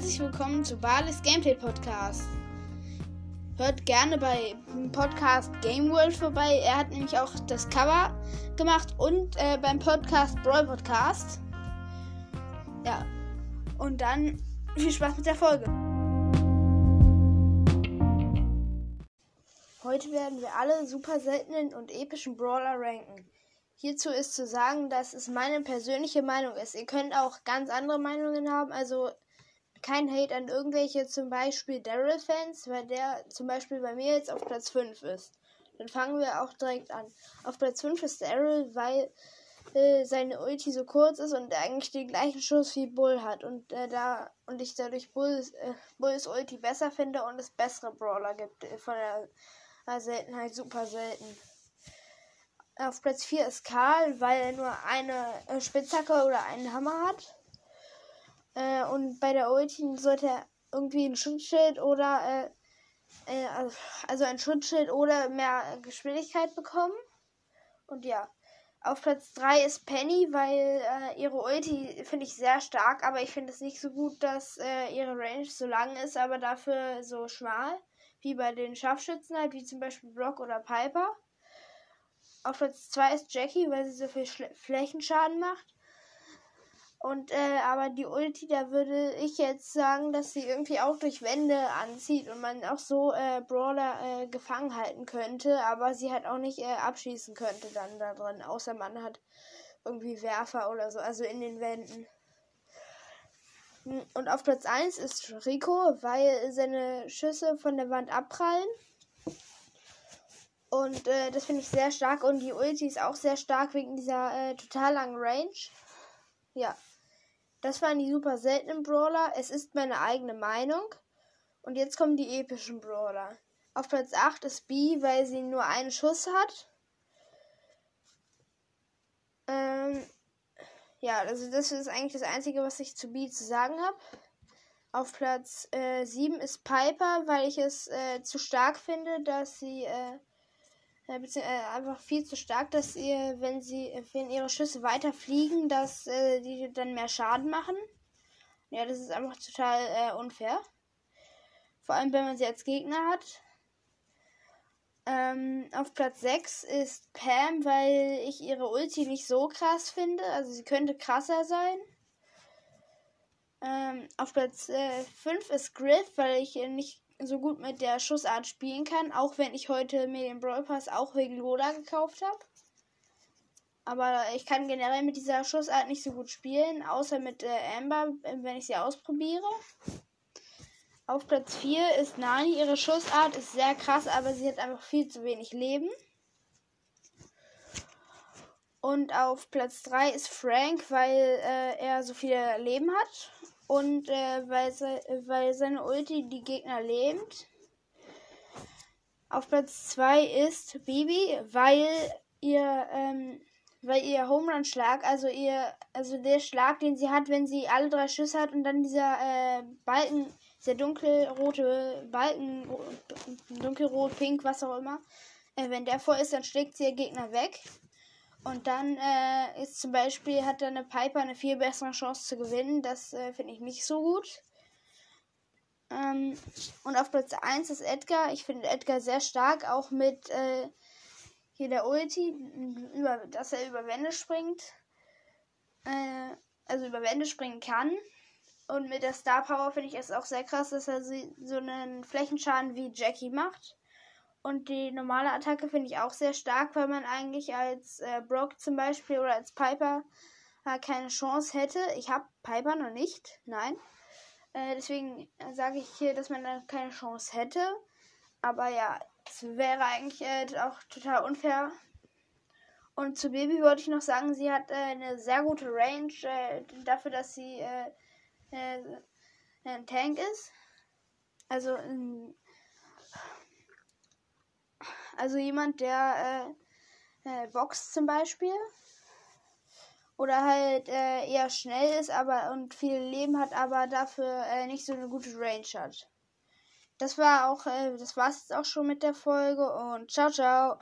herzlich willkommen zu Balis Gameplay Podcast. Hört gerne bei Podcast Game World vorbei. Er hat nämlich auch das Cover gemacht und äh, beim Podcast Brawl Podcast. Ja. Und dann viel Spaß mit der Folge. Heute werden wir alle super seltenen und epischen Brawler ranken. Hierzu ist zu sagen, dass es meine persönliche Meinung ist. Ihr könnt auch ganz andere Meinungen haben, also kein Hate an irgendwelche zum Beispiel Daryl-Fans, weil der zum Beispiel bei mir jetzt auf Platz 5 ist. Dann fangen wir auch direkt an. Auf Platz 5 ist Daryl, weil äh, seine Ulti so kurz ist und er eigentlich den gleichen Schuss wie Bull hat und äh, da und ich dadurch Bulls, äh, Bulls Ulti besser finde und es bessere Brawler gibt äh, von der Seltenheit super selten. Auf Platz 4 ist Karl, weil er nur eine äh, Spitzhacke oder einen Hammer hat. Äh, und bei der Ulti sollte er irgendwie ein Schutzschild oder äh, äh, also ein Schutzschild oder mehr Geschwindigkeit bekommen. Und ja. Auf Platz 3 ist Penny, weil äh, ihre Ulti finde ich sehr stark, aber ich finde es nicht so gut, dass äh, ihre Range so lang ist, aber dafür so schmal, wie bei den Scharfschützen halt, wie zum Beispiel Brock oder Piper. Auf Platz 2 ist Jackie, weil sie so viel Schle Flächenschaden macht. Und äh, aber die Ulti, da würde ich jetzt sagen, dass sie irgendwie auch durch Wände anzieht und man auch so äh, Brawler äh, gefangen halten könnte, aber sie halt auch nicht äh, abschießen könnte dann da drin, außer man hat irgendwie Werfer oder so, also in den Wänden. Und auf Platz 1 ist Rico, weil seine Schüsse von der Wand abprallen. Und äh, das finde ich sehr stark. Und die Ulti ist auch sehr stark wegen dieser äh, total langen Range. Ja. Das waren die super seltenen Brawler. Es ist meine eigene Meinung. Und jetzt kommen die epischen Brawler. Auf Platz 8 ist B, weil sie nur einen Schuss hat. Ähm, ja, also das ist eigentlich das Einzige, was ich zu B zu sagen habe. Auf Platz äh, 7 ist Piper, weil ich es äh, zu stark finde, dass sie äh, äh, einfach viel zu stark, dass ihr, wenn sie, wenn ihre Schüsse weiter fliegen, dass äh, die dann mehr Schaden machen. Ja, das ist einfach total äh, unfair. Vor allem, wenn man sie als Gegner hat. Ähm, auf Platz 6 ist Pam, weil ich ihre Ulti nicht so krass finde. Also sie könnte krasser sein. Ähm, auf Platz äh, 5 ist Griff, weil ich nicht so gut mit der Schussart spielen kann, auch wenn ich heute mir den Brawl Pass auch wegen Lola gekauft habe. Aber ich kann generell mit dieser Schussart nicht so gut spielen, außer mit äh, Amber, wenn ich sie ausprobiere. Auf Platz 4 ist Nani. Ihre Schussart ist sehr krass, aber sie hat einfach viel zu wenig Leben. Und auf Platz 3 ist Frank, weil äh, er so viel Leben hat und äh, weil, se weil seine Ulti die Gegner lähmt. Auf Platz 2 ist Bibi, weil ihr, ähm, weil ihr Home Run Schlag, also ihr, also der Schlag, den sie hat, wenn sie alle drei Schüsse hat und dann dieser äh, Balken, dieser dunkelrote Balken, dunkelrot, pink, was auch immer, äh, wenn der voll ist, dann schlägt sie ihr Gegner weg. Und dann äh, ist zum Beispiel, hat dann eine Piper eine viel bessere Chance zu gewinnen. Das äh, finde ich nicht so gut. Ähm, und auf Platz 1 ist Edgar. Ich finde Edgar sehr stark, auch mit äh, hier der Ulti, über, dass er über Wände springt. Äh, also über Wände springen kann. Und mit der Star Power finde ich es auch sehr krass, dass er so einen Flächenschaden wie Jackie macht. Und die normale Attacke finde ich auch sehr stark, weil man eigentlich als äh, Brock zum Beispiel oder als Piper äh, keine Chance hätte. Ich habe Piper noch nicht, nein. Äh, deswegen sage ich hier, dass man da keine Chance hätte. Aber ja, es wäre eigentlich äh, auch total unfair. Und zu Baby wollte ich noch sagen, sie hat äh, eine sehr gute Range äh, dafür, dass sie ein Tank ist. Also ein also jemand, der äh, äh, boxt zum Beispiel. Oder halt äh, eher schnell ist aber und viel Leben hat, aber dafür äh, nicht so eine gute Range hat. Das war auch, äh, das war's jetzt auch schon mit der Folge und ciao, ciao.